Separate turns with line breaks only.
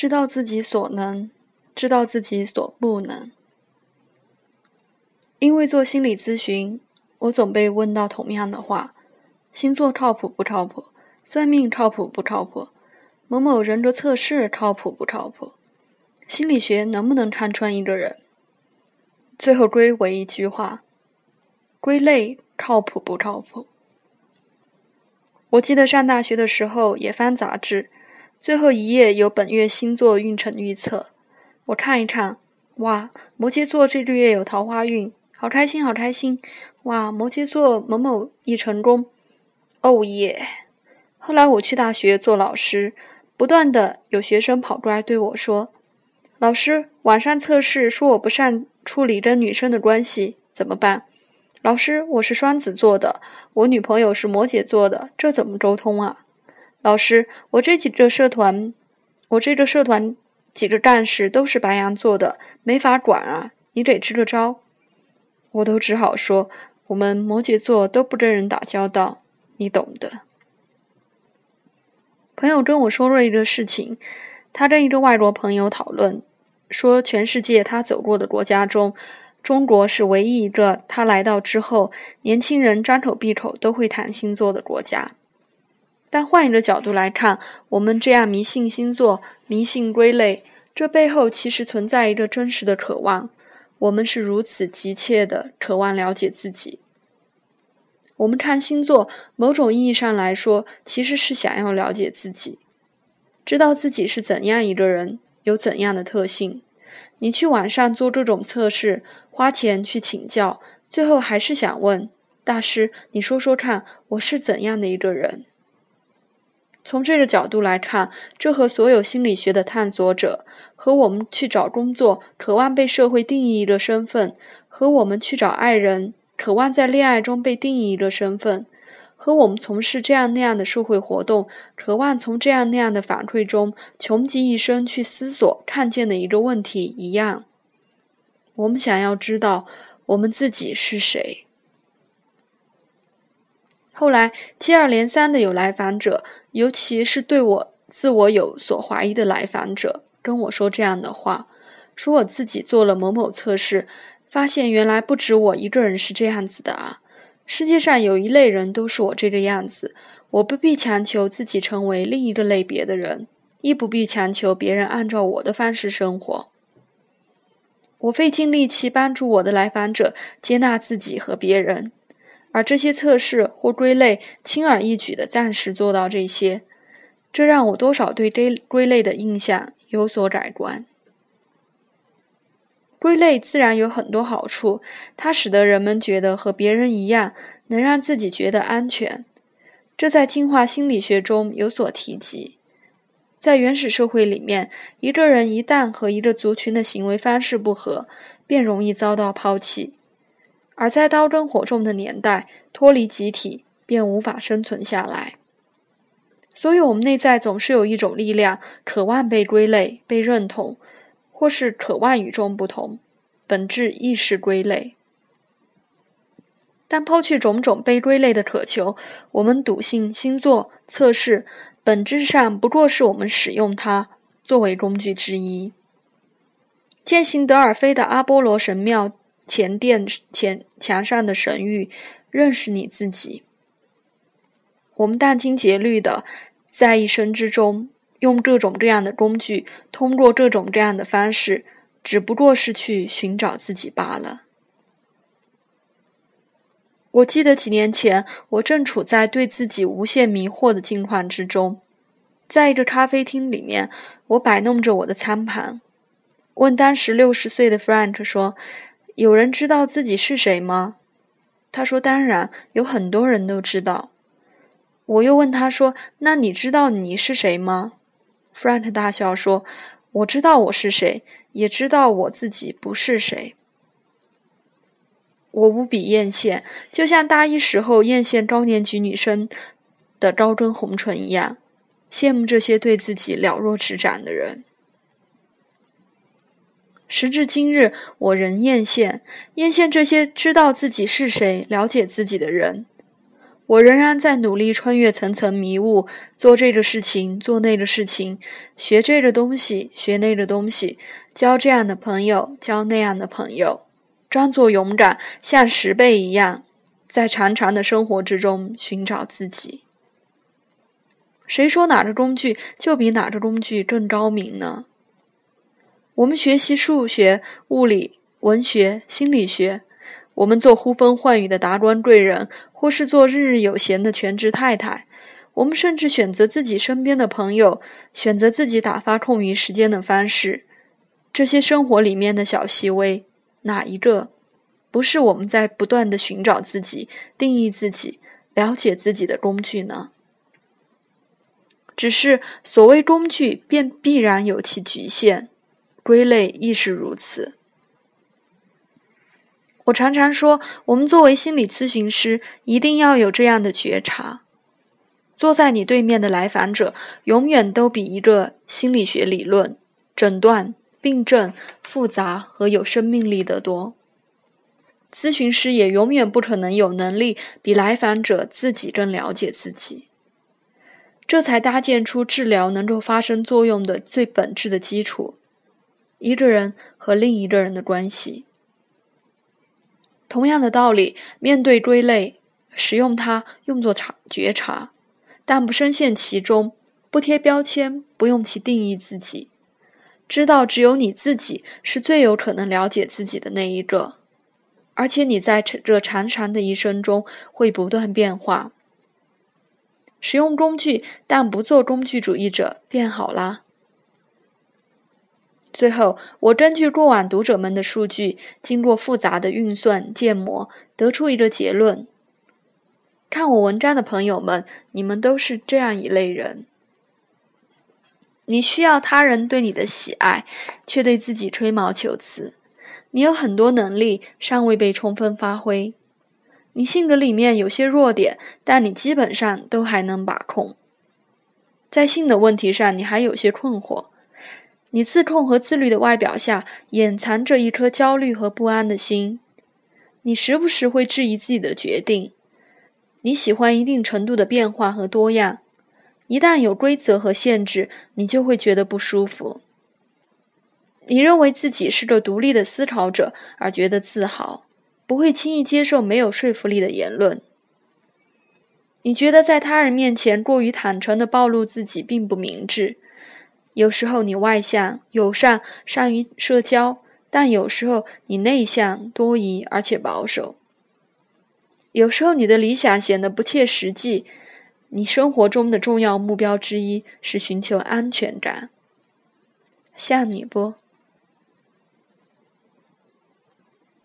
知道自己所能，知道自己所不能。因为做心理咨询，我总被问到同样的话：星座靠谱不靠谱？算命靠谱不靠谱？某某人格测试靠谱不靠谱？心理学能不能看穿一个人？最后归为一句话：归类靠谱不靠谱？我记得上大学的时候也翻杂志，最后一页有本月星座运程预测。我看一看，哇，摩羯座这个月有桃花运，好开心，好开心！哇，摩羯座某某一成功，哦耶！后来我去大学做老师，不断的有学生跑过来对我说：“老师，晚上测试说我不善处理跟女生的关系，怎么办？”老师，我是双子座的，我女朋友是摩羯座的，这怎么沟通啊？老师，我这几个社团，我这个社团几个干事都是白羊座的，没法管啊，你得支个招。我都只好说，我们摩羯座都不跟人打交道，你懂的。朋友跟我说了一个事情，他跟一个外国朋友讨论，说全世界他走过的国家中。中国是唯一一个他来到之后，年轻人张口闭口都会谈星座的国家。但换一个角度来看，我们这样迷信星座、迷信归类，这背后其实存在一个真实的渴望。我们是如此急切的渴望了解自己。我们看星座，某种意义上来说，其实是想要了解自己，知道自己是怎样一个人，有怎样的特性。你去网上做这种测试，花钱去请教，最后还是想问大师：“你说说看，我是怎样的一个人？”从这个角度来看，这和所有心理学的探索者，和我们去找工作，渴望被社会定义一个身份，和我们去找爱人，渴望在恋爱中被定义一个身份。和我们从事这样那样的社会活动，渴望从这样那样的反馈中穷极一生去思索看见的一个问题一样，我们想要知道我们自己是谁。后来接二连三的有来访者，尤其是对我自我有所怀疑的来访者，跟我说这样的话：说我自己做了某某测试，发现原来不止我一个人是这样子的啊。世界上有一类人都是我这个样子，我不必强求自己成为另一个类别的人，亦不必强求别人按照我的方式生活。我费尽力气帮助我的来访者接纳自己和别人，而这些测试或归类轻而易举的暂时做到这些，这让我多少对归归类的印象有所改观。归类自然有很多好处，它使得人们觉得和别人一样，能让自己觉得安全。这在进化心理学中有所提及。在原始社会里面，一个人一旦和一个族群的行为方式不合，便容易遭到抛弃；而在刀耕火种的年代，脱离集体便无法生存下来。所以，我们内在总是有一种力量，渴望被归类、被认同。或是渴望与众不同，本质亦是归类。但抛去种种被归类的渴求，我们笃信星座测试本质上不过是我们使用它作为工具之一。践行德尔菲的阿波罗神庙前殿前墙上的神谕：“认识你自己。”我们殚精竭虑的在一生之中。用各种各样的工具，通过各种各样的方式，只不过是去寻找自己罢了。我记得几年前，我正处在对自己无限迷惑的境况之中，在一个咖啡厅里面，我摆弄着我的餐盘，问当时六十岁的 Frank 说：“有人知道自己是谁吗？”他说：“当然，有很多人都知道。”我又问他说：“那你知道你是谁吗？” Frank 大笑说：“我知道我是谁，也知道我自己不是谁。我无比艳羡，就像大一时候艳羡高年级女生的高跟红唇一样，羡慕这些对自己了若指掌的人。时至今日，我仍艳羡，艳羡这些知道自己是谁、了解自己的人。我仍然在努力穿越层层迷雾，做这个事情，做那个事情，学这个东西，学那个东西，交这样的朋友，交那样的朋友，装作勇敢，像石贝一样，在长长的生活之中寻找自己。谁说哪个工具就比哪个工具更高明呢？我们学习数学、物理、文学、心理学。我们做呼风唤雨的达官贵人，或是做日日有闲的全职太太；我们甚至选择自己身边的朋友，选择自己打发空余时间的方式。这些生活里面的小细微，哪一个不是我们在不断的寻找自己、定义自己、了解自己的工具呢？只是所谓工具，便必然有其局限，归类亦是如此。我常常说，我们作为心理咨询师，一定要有这样的觉察：坐在你对面的来访者，永远都比一个心理学理论、诊断、病症复杂和有生命力得多。咨询师也永远不可能有能力比来访者自己更了解自己。这才搭建出治疗能够发生作用的最本质的基础：一个人和另一个人的关系。同样的道理，面对归类，使用它用作察觉察，但不深陷其中，不贴标签，不用其定义自己，知道只有你自己是最有可能了解自己的那一个，而且你在这长长的一生中会不断变化。使用工具，但不做工具主义者，变好啦。最后，我根据过往读者们的数据，经过复杂的运算建模，得出一个结论：看我文章的朋友们，你们都是这样一类人。你需要他人对你的喜爱，却对自己吹毛求疵。你有很多能力尚未被充分发挥。你性格里面有些弱点，但你基本上都还能把控。在性的问题上，你还有些困惑。你自控和自律的外表下，掩藏着一颗焦虑和不安的心。你时不时会质疑自己的决定。你喜欢一定程度的变化和多样。一旦有规则和限制，你就会觉得不舒服。你认为自己是个独立的思考者，而觉得自豪，不会轻易接受没有说服力的言论。你觉得在他人面前过于坦诚的暴露自己并不明智。有时候你外向、友善、善于社交，但有时候你内向、多疑而且保守。有时候你的理想显得不切实际，你生活中的重要目标之一是寻求安全感。像你不？